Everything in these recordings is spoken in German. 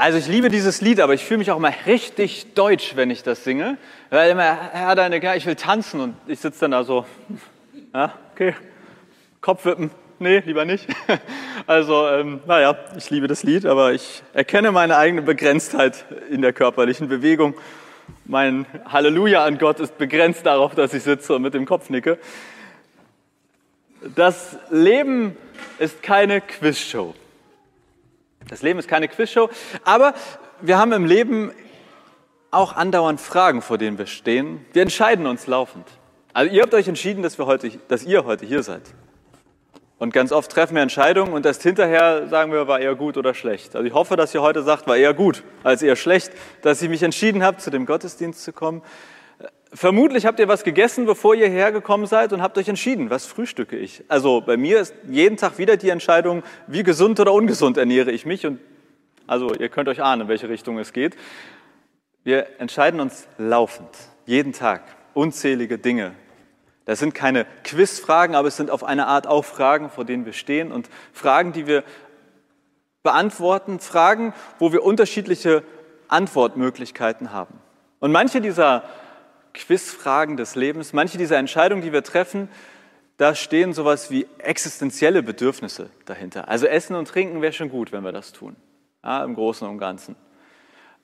Also ich liebe dieses Lied, aber ich fühle mich auch immer richtig deutsch, wenn ich das singe. Weil immer, Herr, deine, ich will tanzen und ich sitze dann da so, ja, okay, Kopfwippen, nee, lieber nicht. Also, ähm, naja, ich liebe das Lied, aber ich erkenne meine eigene Begrenztheit in der körperlichen Bewegung. Mein Halleluja an Gott ist begrenzt darauf, dass ich sitze und mit dem Kopf nicke. Das Leben ist keine Quizshow. Das Leben ist keine Quizshow, aber wir haben im Leben auch andauernd Fragen, vor denen wir stehen. Wir entscheiden uns laufend. Also ihr habt euch entschieden, dass, wir heute, dass ihr heute hier seid. Und ganz oft treffen wir Entscheidungen und erst hinterher sagen wir, war eher gut oder schlecht. Also ich hoffe, dass ihr heute sagt, war eher gut als eher schlecht, dass ihr mich entschieden habt, zu dem Gottesdienst zu kommen. Vermutlich habt ihr was gegessen, bevor ihr hergekommen seid und habt euch entschieden, was frühstücke ich. Also bei mir ist jeden Tag wieder die Entscheidung, wie gesund oder ungesund ernähre ich mich. Und also ihr könnt euch ahnen, in welche Richtung es geht. Wir entscheiden uns laufend, jeden Tag, unzählige Dinge. Das sind keine Quizfragen, aber es sind auf eine Art auch Fragen, vor denen wir stehen und Fragen, die wir beantworten, Fragen, wo wir unterschiedliche Antwortmöglichkeiten haben. Und manche dieser Quizfragen des Lebens, manche dieser Entscheidungen, die wir treffen, da stehen sowas wie existenzielle Bedürfnisse dahinter. Also Essen und Trinken wäre schon gut, wenn wir das tun, ja, im Großen und Ganzen.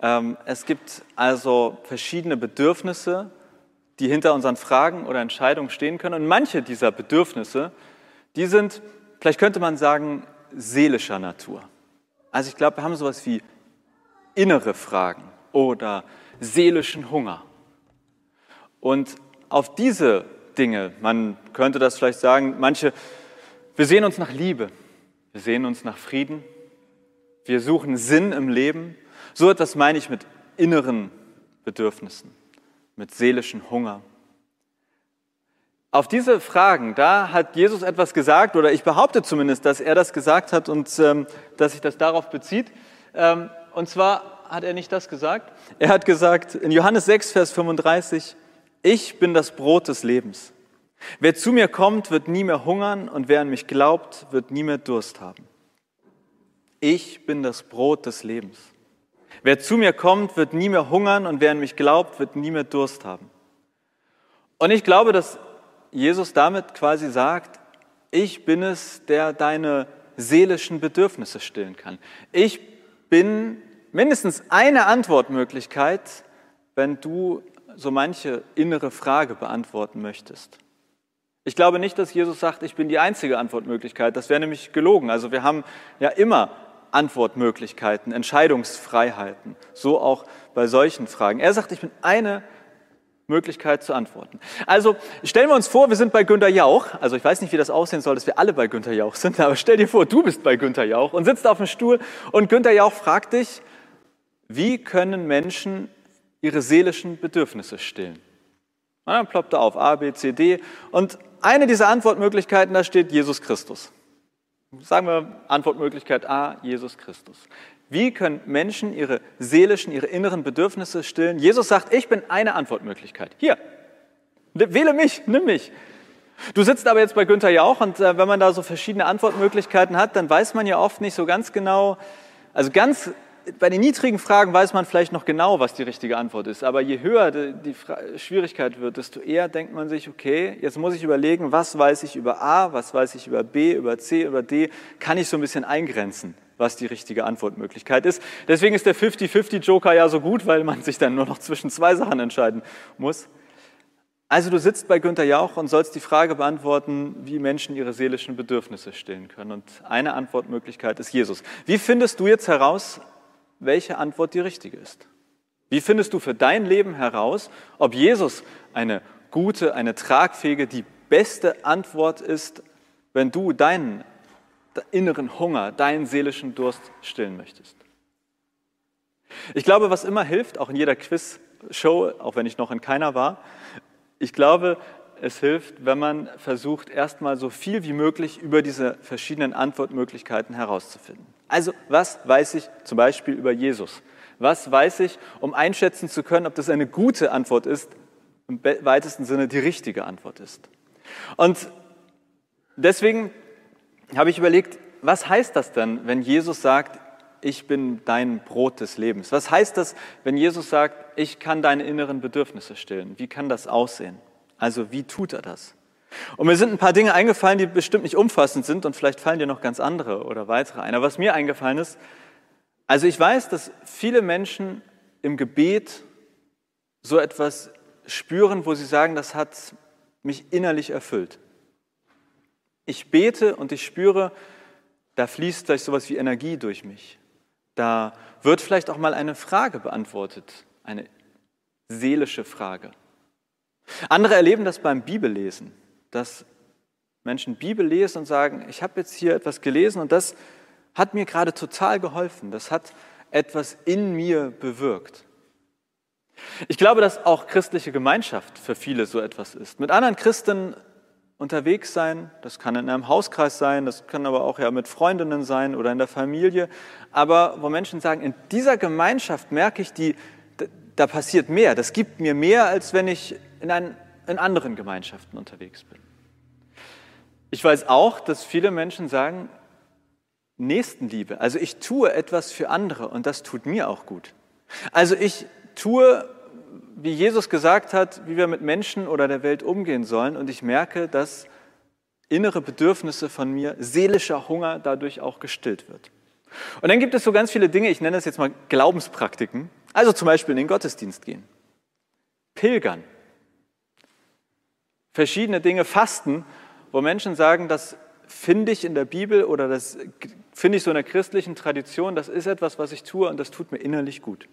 Ähm, es gibt also verschiedene Bedürfnisse, die hinter unseren Fragen oder Entscheidungen stehen können. Und manche dieser Bedürfnisse, die sind, vielleicht könnte man sagen, seelischer Natur. Also ich glaube, wir haben sowas wie innere Fragen oder seelischen Hunger und auf diese Dinge, man könnte das vielleicht sagen, manche, wir sehen uns nach Liebe, wir sehen uns nach Frieden, wir suchen Sinn im Leben. So etwas meine ich mit inneren Bedürfnissen, mit seelischen Hunger. Auf diese Fragen, da hat Jesus etwas gesagt, oder ich behaupte zumindest, dass er das gesagt hat und ähm, dass sich das darauf bezieht. Ähm, und zwar hat er nicht das gesagt. Er hat gesagt in Johannes 6, Vers 35, ich bin das Brot des Lebens. Wer zu mir kommt, wird nie mehr hungern und wer an mich glaubt, wird nie mehr Durst haben. Ich bin das Brot des Lebens. Wer zu mir kommt, wird nie mehr hungern und wer an mich glaubt, wird nie mehr Durst haben. Und ich glaube, dass Jesus damit quasi sagt, ich bin es, der deine seelischen Bedürfnisse stillen kann. Ich bin mindestens eine Antwortmöglichkeit, wenn du so manche innere Frage beantworten möchtest. Ich glaube nicht, dass Jesus sagt, ich bin die einzige Antwortmöglichkeit. Das wäre nämlich gelogen. Also wir haben ja immer Antwortmöglichkeiten, Entscheidungsfreiheiten, so auch bei solchen Fragen. Er sagt, ich bin eine Möglichkeit zu antworten. Also stellen wir uns vor, wir sind bei Günter Jauch. Also ich weiß nicht, wie das aussehen soll, dass wir alle bei Günter Jauch sind, aber stell dir vor, du bist bei Günter Jauch und sitzt auf dem Stuhl und Günter Jauch fragt dich, wie können Menschen ihre seelischen Bedürfnisse stillen. Und dann ploppt er auf A, B, C, D. Und eine dieser Antwortmöglichkeiten, da steht Jesus Christus. Sagen wir Antwortmöglichkeit A, Jesus Christus. Wie können Menschen ihre seelischen, ihre inneren Bedürfnisse stillen? Jesus sagt, ich bin eine Antwortmöglichkeit. Hier, wähle mich, nimm mich. Du sitzt aber jetzt bei Günther Jauch und äh, wenn man da so verschiedene Antwortmöglichkeiten hat, dann weiß man ja oft nicht so ganz genau, also ganz bei den niedrigen Fragen weiß man vielleicht noch genau, was die richtige Antwort ist. Aber je höher die Schwierigkeit wird, desto eher denkt man sich, okay, jetzt muss ich überlegen, was weiß ich über A, was weiß ich über B, über C, über D, kann ich so ein bisschen eingrenzen, was die richtige Antwortmöglichkeit ist. Deswegen ist der 50-50-Joker ja so gut, weil man sich dann nur noch zwischen zwei Sachen entscheiden muss. Also du sitzt bei Günter Jauch und sollst die Frage beantworten, wie Menschen ihre seelischen Bedürfnisse stillen können. Und eine Antwortmöglichkeit ist Jesus. Wie findest du jetzt heraus, welche Antwort die richtige ist. Wie findest du für dein Leben heraus, ob Jesus eine gute, eine tragfähige, die beste Antwort ist, wenn du deinen inneren Hunger, deinen seelischen Durst stillen möchtest? Ich glaube, was immer hilft, auch in jeder Quiz-Show, auch wenn ich noch in keiner war, ich glaube, es hilft, wenn man versucht, erstmal so viel wie möglich über diese verschiedenen Antwortmöglichkeiten herauszufinden. Also, was weiß ich zum Beispiel über Jesus? Was weiß ich, um einschätzen zu können, ob das eine gute Antwort ist, im weitesten Sinne die richtige Antwort ist? Und deswegen habe ich überlegt, was heißt das denn, wenn Jesus sagt, ich bin dein Brot des Lebens. Was heißt das, wenn Jesus sagt, ich kann deine inneren Bedürfnisse stillen? Wie kann das aussehen? Also wie tut er das? Und mir sind ein paar Dinge eingefallen, die bestimmt nicht umfassend sind und vielleicht fallen dir noch ganz andere oder weitere ein. Aber was mir eingefallen ist, also ich weiß, dass viele Menschen im Gebet so etwas spüren, wo sie sagen, das hat mich innerlich erfüllt. Ich bete und ich spüre, da fließt vielleicht sowas wie Energie durch mich. Da wird vielleicht auch mal eine Frage beantwortet, eine seelische Frage. Andere erleben das beim Bibellesen, dass Menschen Bibel lesen und sagen, ich habe jetzt hier etwas gelesen und das hat mir gerade total geholfen, das hat etwas in mir bewirkt. Ich glaube, dass auch christliche Gemeinschaft für viele so etwas ist. Mit anderen Christen unterwegs sein, das kann in einem Hauskreis sein, das kann aber auch ja mit Freundinnen sein oder in der Familie, aber wo Menschen sagen, in dieser Gemeinschaft merke ich, die, da passiert mehr, das gibt mir mehr, als wenn ich in, ein, in anderen Gemeinschaften unterwegs bin. Ich weiß auch, dass viele Menschen sagen, Nächstenliebe, also ich tue etwas für andere und das tut mir auch gut. Also ich tue wie Jesus gesagt hat, wie wir mit Menschen oder der Welt umgehen sollen. Und ich merke, dass innere Bedürfnisse von mir, seelischer Hunger dadurch auch gestillt wird. Und dann gibt es so ganz viele Dinge, ich nenne das jetzt mal Glaubenspraktiken. Also zum Beispiel in den Gottesdienst gehen, pilgern, verschiedene Dinge fasten, wo Menschen sagen, das finde ich in der Bibel oder das finde ich so in der christlichen Tradition, das ist etwas, was ich tue und das tut mir innerlich gut.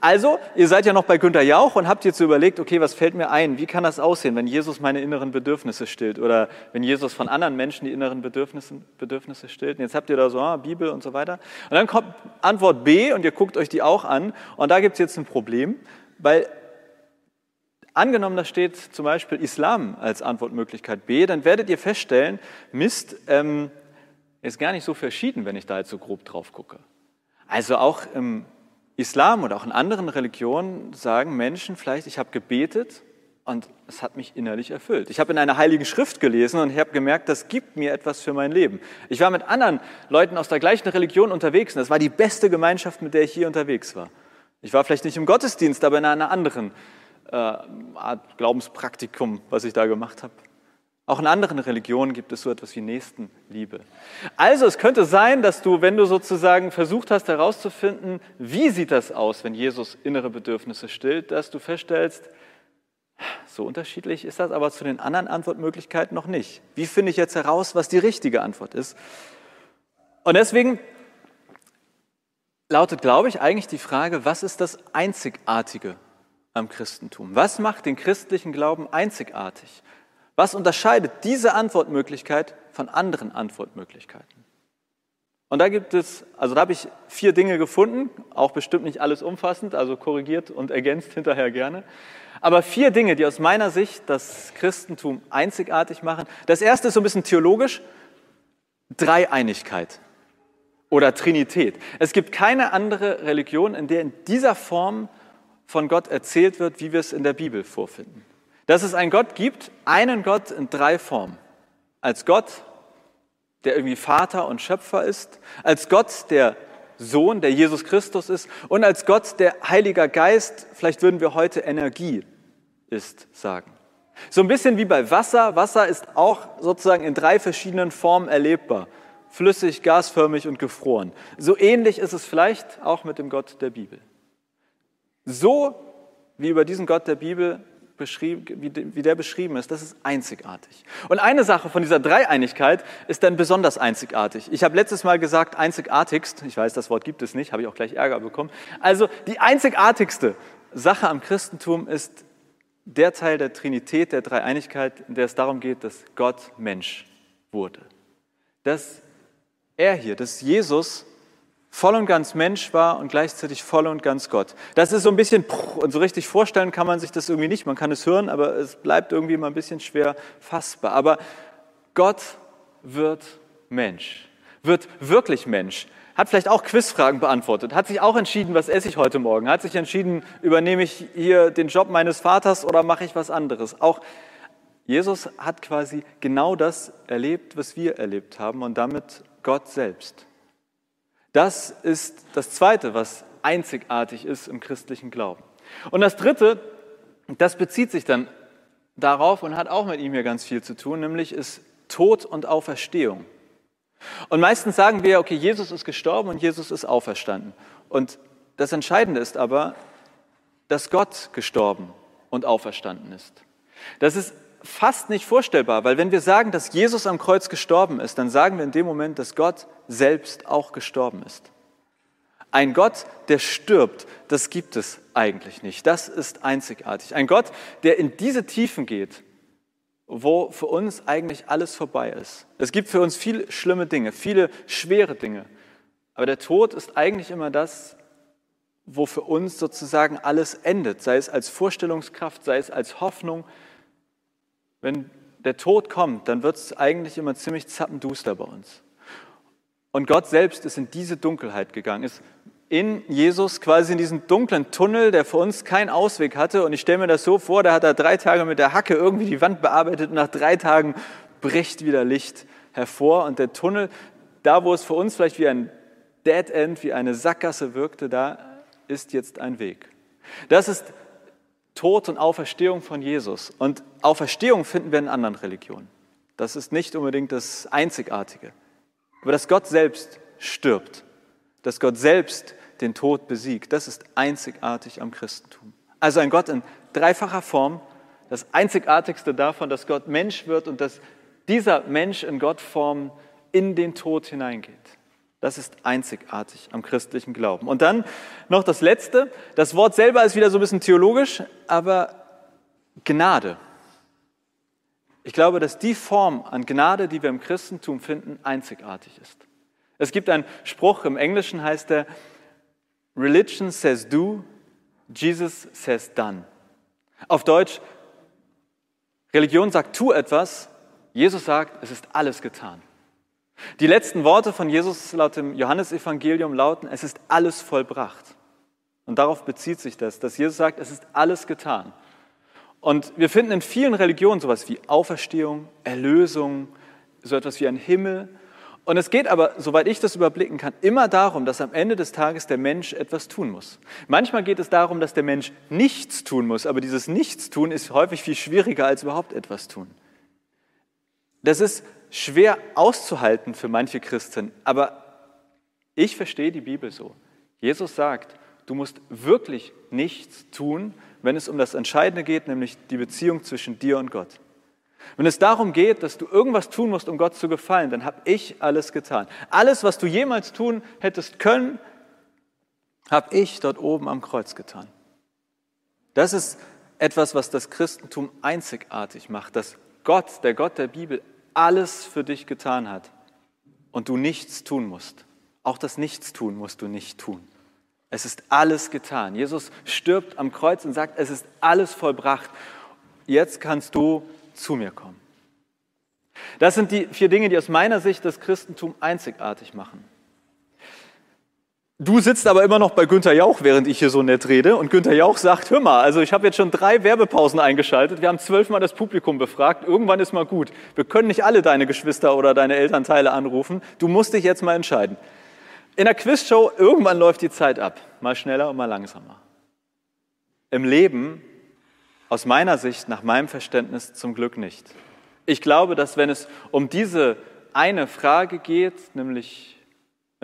Also, ihr seid ja noch bei Günter Jauch und habt jetzt überlegt, okay, was fällt mir ein? Wie kann das aussehen, wenn Jesus meine inneren Bedürfnisse stillt oder wenn Jesus von anderen Menschen die inneren Bedürfnisse, Bedürfnisse stillt? Und jetzt habt ihr da so ah, Bibel und so weiter. Und dann kommt Antwort B und ihr guckt euch die auch an. Und da gibt es jetzt ein Problem, weil angenommen, da steht zum Beispiel Islam als Antwortmöglichkeit B, dann werdet ihr feststellen, Mist, ähm, ist gar nicht so verschieden, wenn ich da jetzt so grob drauf gucke. Also auch im Islam oder auch in anderen Religionen sagen Menschen vielleicht, ich habe gebetet und es hat mich innerlich erfüllt. Ich habe in einer heiligen Schrift gelesen und ich habe gemerkt, das gibt mir etwas für mein Leben. Ich war mit anderen Leuten aus der gleichen Religion unterwegs und das war die beste Gemeinschaft, mit der ich hier unterwegs war. Ich war vielleicht nicht im Gottesdienst, aber in einer anderen äh, Art Glaubenspraktikum, was ich da gemacht habe. Auch in anderen Religionen gibt es so etwas wie Nächstenliebe. Also es könnte sein, dass du, wenn du sozusagen versucht hast herauszufinden, wie sieht das aus, wenn Jesus innere Bedürfnisse stillt, dass du feststellst, so unterschiedlich ist das aber zu den anderen Antwortmöglichkeiten noch nicht. Wie finde ich jetzt heraus, was die richtige Antwort ist? Und deswegen lautet, glaube ich, eigentlich die Frage, was ist das Einzigartige am Christentum? Was macht den christlichen Glauben einzigartig? Was unterscheidet diese Antwortmöglichkeit von anderen Antwortmöglichkeiten? Und da gibt es, also da habe ich vier Dinge gefunden, auch bestimmt nicht alles umfassend, also korrigiert und ergänzt hinterher gerne. Aber vier Dinge, die aus meiner Sicht das Christentum einzigartig machen. Das erste ist so ein bisschen theologisch, Dreieinigkeit oder Trinität. Es gibt keine andere Religion, in der in dieser Form von Gott erzählt wird, wie wir es in der Bibel vorfinden. Dass es einen Gott gibt, einen Gott in drei Formen. Als Gott, der irgendwie Vater und Schöpfer ist, als Gott, der Sohn, der Jesus Christus ist und als Gott, der Heiliger Geist, vielleicht würden wir heute Energie ist, sagen. So ein bisschen wie bei Wasser. Wasser ist auch sozusagen in drei verschiedenen Formen erlebbar. Flüssig, gasförmig und gefroren. So ähnlich ist es vielleicht auch mit dem Gott der Bibel. So wie über diesen Gott der Bibel wie der beschrieben ist, das ist einzigartig. Und eine Sache von dieser Dreieinigkeit ist dann besonders einzigartig. Ich habe letztes Mal gesagt, einzigartigst, ich weiß, das Wort gibt es nicht, habe ich auch gleich Ärger bekommen. Also die einzigartigste Sache am Christentum ist der Teil der Trinität, der Dreieinigkeit, in der es darum geht, dass Gott Mensch wurde. Dass er hier, dass Jesus voll und ganz Mensch war und gleichzeitig voll und ganz Gott. Das ist so ein bisschen, und so richtig vorstellen kann man sich das irgendwie nicht. Man kann es hören, aber es bleibt irgendwie mal ein bisschen schwer fassbar. Aber Gott wird Mensch, wird wirklich Mensch. Hat vielleicht auch Quizfragen beantwortet, hat sich auch entschieden, was esse ich heute Morgen, hat sich entschieden, übernehme ich hier den Job meines Vaters oder mache ich was anderes. Auch Jesus hat quasi genau das erlebt, was wir erlebt haben und damit Gott selbst. Das ist das Zweite, was einzigartig ist im christlichen Glauben. Und das Dritte, das bezieht sich dann darauf und hat auch mit ihm hier ganz viel zu tun, nämlich ist Tod und Auferstehung. Und meistens sagen wir, okay, Jesus ist gestorben und Jesus ist auferstanden. Und das Entscheidende ist aber, dass Gott gestorben und auferstanden ist. Das ist fast nicht vorstellbar, weil wenn wir sagen, dass Jesus am Kreuz gestorben ist, dann sagen wir in dem Moment, dass Gott selbst auch gestorben ist. Ein Gott, der stirbt, das gibt es eigentlich nicht. Das ist einzigartig. Ein Gott, der in diese Tiefen geht, wo für uns eigentlich alles vorbei ist. Es gibt für uns viele schlimme Dinge, viele schwere Dinge. Aber der Tod ist eigentlich immer das, wo für uns sozusagen alles endet, sei es als Vorstellungskraft, sei es als Hoffnung. Wenn der Tod kommt, dann wird es eigentlich immer ziemlich zappenduster bei uns. Und Gott selbst ist in diese Dunkelheit gegangen, ist in Jesus quasi in diesen dunklen Tunnel, der für uns keinen Ausweg hatte. Und ich stelle mir das so vor, da hat er drei Tage mit der Hacke irgendwie die Wand bearbeitet und nach drei Tagen bricht wieder Licht hervor. Und der Tunnel, da wo es für uns vielleicht wie ein Dead End, wie eine Sackgasse wirkte, da ist jetzt ein Weg. Das ist Tod und Auferstehung von Jesus. Und Auferstehung finden wir in anderen Religionen. Das ist nicht unbedingt das Einzigartige. Aber dass Gott selbst stirbt, dass Gott selbst den Tod besiegt, das ist einzigartig am Christentum. Also ein Gott in dreifacher Form, das Einzigartigste davon, dass Gott Mensch wird und dass dieser Mensch in Gottform in den Tod hineingeht. Das ist einzigartig am christlichen Glauben. Und dann noch das Letzte. Das Wort selber ist wieder so ein bisschen theologisch, aber Gnade. Ich glaube, dass die Form an Gnade, die wir im Christentum finden, einzigartig ist. Es gibt einen Spruch, im Englischen heißt er, Religion says do, Jesus says done. Auf Deutsch, Religion sagt tu etwas, Jesus sagt, es ist alles getan. Die letzten Worte von Jesus laut dem Johannesevangelium lauten, es ist alles vollbracht. Und darauf bezieht sich das, dass Jesus sagt, es ist alles getan. Und wir finden in vielen Religionen sowas wie Auferstehung, Erlösung, so etwas wie ein Himmel. Und es geht aber, soweit ich das überblicken kann, immer darum, dass am Ende des Tages der Mensch etwas tun muss. Manchmal geht es darum, dass der Mensch nichts tun muss, aber dieses Nichtstun ist häufig viel schwieriger als überhaupt etwas tun. Das ist schwer auszuhalten für manche Christen, aber ich verstehe die Bibel so. Jesus sagt, du musst wirklich nichts tun, wenn es um das Entscheidende geht, nämlich die Beziehung zwischen dir und Gott. Wenn es darum geht, dass du irgendwas tun musst, um Gott zu gefallen, dann habe ich alles getan. Alles, was du jemals tun hättest können, habe ich dort oben am Kreuz getan. Das ist etwas, was das Christentum einzigartig macht, dass Gott, der Gott der Bibel, alles für dich getan hat und du nichts tun musst. Auch das Nichtstun musst du nicht tun. Es ist alles getan. Jesus stirbt am Kreuz und sagt, es ist alles vollbracht. Jetzt kannst du zu mir kommen. Das sind die vier Dinge, die aus meiner Sicht das Christentum einzigartig machen. Du sitzt aber immer noch bei Günther Jauch, während ich hier so nett rede. Und Günther Jauch sagt, hör mal, also ich habe jetzt schon drei Werbepausen eingeschaltet. Wir haben zwölfmal das Publikum befragt. Irgendwann ist mal gut. Wir können nicht alle deine Geschwister oder deine Elternteile anrufen. Du musst dich jetzt mal entscheiden. In der Quizshow, irgendwann läuft die Zeit ab. Mal schneller und mal langsamer. Im Leben, aus meiner Sicht, nach meinem Verständnis, zum Glück nicht. Ich glaube, dass wenn es um diese eine Frage geht, nämlich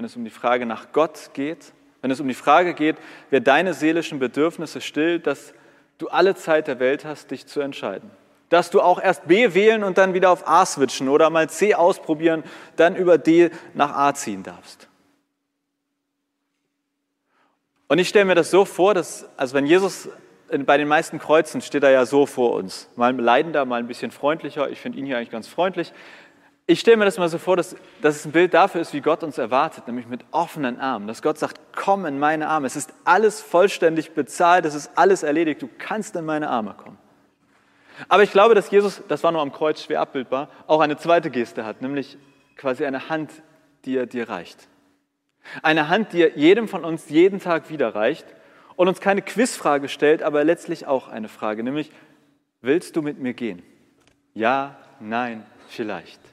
wenn es um die Frage nach Gott geht, wenn es um die Frage geht, wer deine seelischen Bedürfnisse stillt, dass du alle Zeit der Welt hast, dich zu entscheiden. Dass du auch erst B wählen und dann wieder auf A switchen oder mal C ausprobieren, dann über D nach A ziehen darfst. Und ich stelle mir das so vor, dass, also wenn Jesus bei den meisten Kreuzen steht er ja so vor uns, mal leidender, mal ein bisschen freundlicher. Ich finde ihn hier eigentlich ganz freundlich. Ich stelle mir das mal so vor, dass, dass es ein Bild dafür ist, wie Gott uns erwartet, nämlich mit offenen Armen. Dass Gott sagt, komm in meine Arme. Es ist alles vollständig bezahlt, es ist alles erledigt. Du kannst in meine Arme kommen. Aber ich glaube, dass Jesus, das war nur am Kreuz schwer abbildbar, auch eine zweite Geste hat, nämlich quasi eine Hand, die er dir reicht. Eine Hand, die er jedem von uns jeden Tag wieder reicht und uns keine Quizfrage stellt, aber letztlich auch eine Frage, nämlich, willst du mit mir gehen? Ja, nein, vielleicht.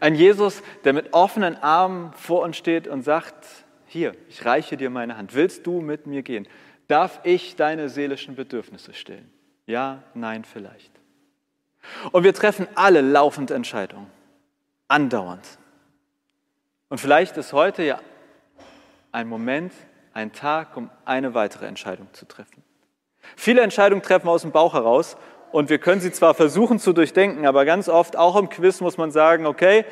Ein Jesus, der mit offenen Armen vor uns steht und sagt, hier, ich reiche dir meine Hand. Willst du mit mir gehen? Darf ich deine seelischen Bedürfnisse stillen? Ja, nein, vielleicht. Und wir treffen alle laufend Entscheidungen, andauernd. Und vielleicht ist heute ja ein Moment, ein Tag, um eine weitere Entscheidung zu treffen. Viele Entscheidungen treffen wir aus dem Bauch heraus und wir können sie zwar versuchen zu durchdenken, aber ganz oft, auch im Quiz, muss man sagen, okay,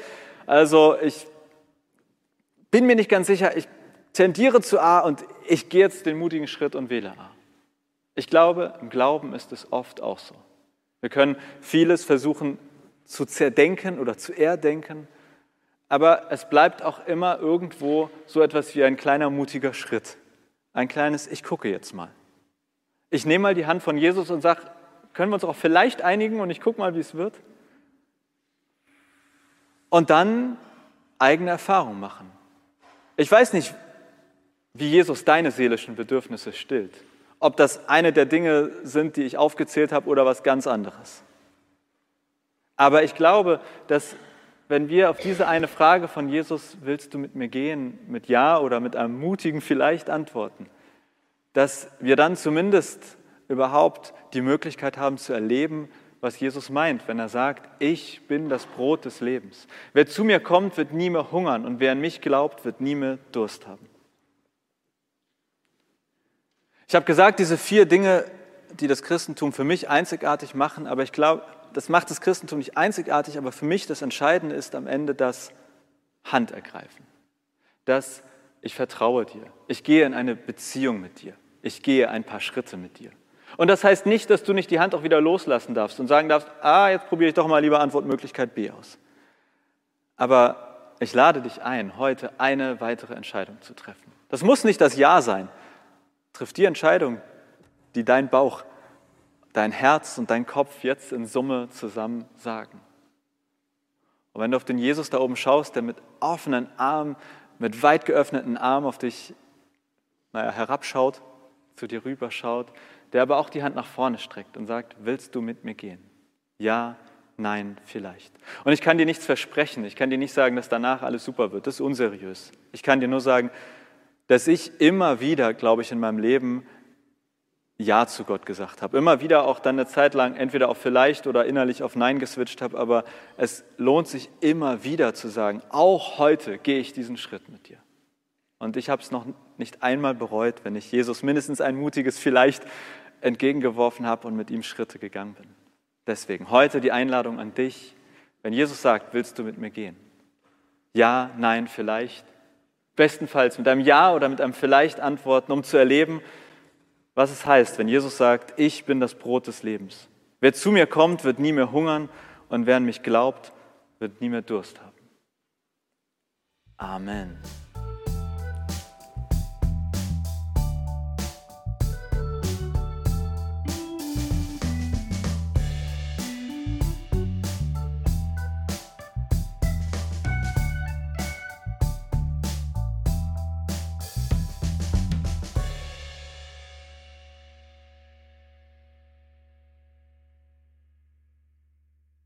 also ich bin mir nicht ganz sicher, ich tendiere zu A und ich gehe jetzt den mutigen Schritt und wähle A. Ich glaube, im Glauben ist es oft auch so. Wir können vieles versuchen zu zerdenken oder zu erdenken, aber es bleibt auch immer irgendwo so etwas wie ein kleiner mutiger Schritt. Ein kleines Ich gucke jetzt mal. Ich nehme mal die Hand von Jesus und sage, können wir uns auch vielleicht einigen und ich gucke mal, wie es wird? Und dann eigene Erfahrung machen. Ich weiß nicht, wie Jesus deine seelischen Bedürfnisse stillt. Ob das eine der Dinge sind, die ich aufgezählt habe oder was ganz anderes. Aber ich glaube, dass wenn wir auf diese eine Frage von Jesus, willst du mit mir gehen, mit Ja oder mit einem mutigen vielleicht antworten, dass wir dann zumindest überhaupt die Möglichkeit haben zu erleben, was Jesus meint, wenn er sagt, ich bin das Brot des Lebens. Wer zu mir kommt, wird nie mehr hungern und wer an mich glaubt, wird nie mehr Durst haben. Ich habe gesagt, diese vier Dinge, die das Christentum für mich einzigartig machen, aber ich glaube, das macht das Christentum nicht einzigartig, aber für mich das Entscheidende ist am Ende das Handergreifen. Das ich vertraue dir. Ich gehe in eine Beziehung mit dir. Ich gehe ein paar Schritte mit dir. Und das heißt nicht, dass du nicht die Hand auch wieder loslassen darfst und sagen darfst, ah, jetzt probiere ich doch mal lieber Antwortmöglichkeit B aus. Aber ich lade dich ein, heute eine weitere Entscheidung zu treffen. Das muss nicht das Ja sein. Triff die Entscheidung, die dein Bauch, dein Herz und dein Kopf jetzt in Summe zusammen sagen. Und wenn du auf den Jesus da oben schaust, der mit offenen Armen, mit weit geöffneten Armen auf dich naja, herabschaut, zu dir rüberschaut, der aber auch die Hand nach vorne streckt und sagt, willst du mit mir gehen? Ja, nein, vielleicht. Und ich kann dir nichts versprechen. Ich kann dir nicht sagen, dass danach alles super wird. Das ist unseriös. Ich kann dir nur sagen, dass ich immer wieder, glaube ich, in meinem Leben Ja zu Gott gesagt habe. Immer wieder auch dann eine Zeit lang entweder auf vielleicht oder innerlich auf Nein geswitcht habe. Aber es lohnt sich immer wieder zu sagen, auch heute gehe ich diesen Schritt mit dir. Und ich habe es noch nicht einmal bereut, wenn ich Jesus mindestens ein mutiges vielleicht entgegengeworfen habe und mit ihm Schritte gegangen bin. Deswegen heute die Einladung an dich, wenn Jesus sagt, willst du mit mir gehen? Ja, nein, vielleicht. Bestenfalls mit einem Ja oder mit einem Vielleicht antworten, um zu erleben, was es heißt, wenn Jesus sagt, ich bin das Brot des Lebens. Wer zu mir kommt, wird nie mehr hungern und wer an mich glaubt, wird nie mehr Durst haben. Amen.